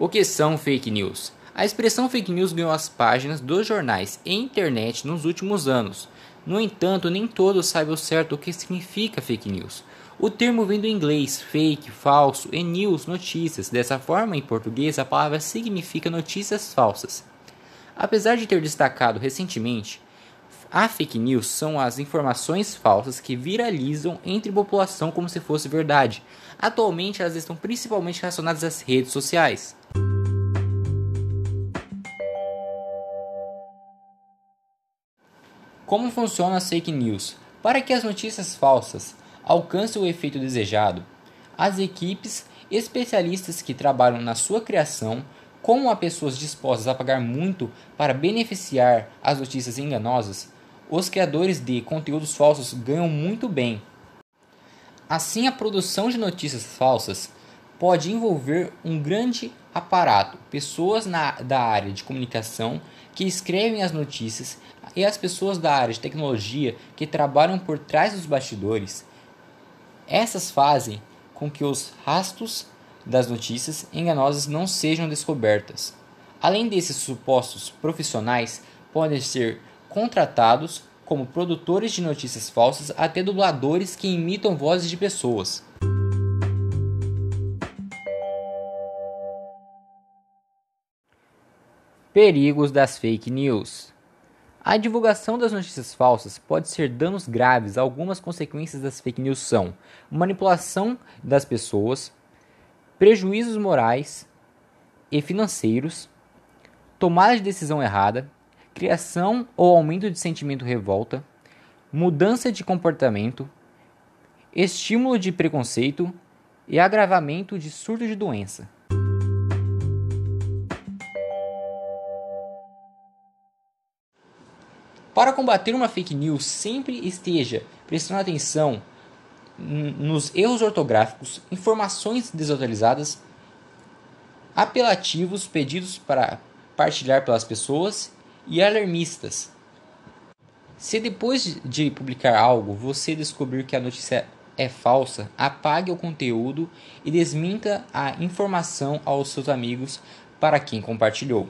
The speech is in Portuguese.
O que são fake news? A expressão fake news ganhou as páginas dos jornais e internet nos últimos anos. No entanto, nem todos sabem o certo o que significa fake news. O termo vem do inglês fake, falso e news, notícias. Dessa forma, em português, a palavra significa notícias falsas. Apesar de ter destacado recentemente, a fake news são as informações falsas que viralizam entre a população como se fosse verdade. Atualmente, elas estão principalmente relacionadas às redes sociais. Como funcionam as fake news? Para que as notícias falsas alcancem o efeito desejado, as equipes especialistas que trabalham na sua criação, como há pessoas dispostas a pagar muito para beneficiar as notícias enganosas, os criadores de conteúdos falsos ganham muito bem. Assim, a produção de notícias falsas pode envolver um grande aparato, pessoas na, da área de comunicação que escrevem as notícias e as pessoas da área de tecnologia que trabalham por trás dos bastidores. Essas fazem com que os rastros das notícias enganosas não sejam descobertas. Além desses supostos profissionais, podem ser contratados como produtores de notícias falsas até dubladores que imitam vozes de pessoas. Perigos das fake news. A divulgação das notícias falsas pode ser danos graves. Algumas consequências das fake news são manipulação das pessoas, prejuízos morais e financeiros, tomada de decisão errada, criação ou aumento de sentimento revolta, mudança de comportamento, estímulo de preconceito e agravamento de surto de doença. Para combater uma fake news, sempre esteja prestando atenção nos erros ortográficos, informações desatualizadas, apelativos pedidos para partilhar pelas pessoas e alarmistas. Se depois de publicar algo você descobrir que a notícia é falsa, apague o conteúdo e desminta a informação aos seus amigos para quem compartilhou.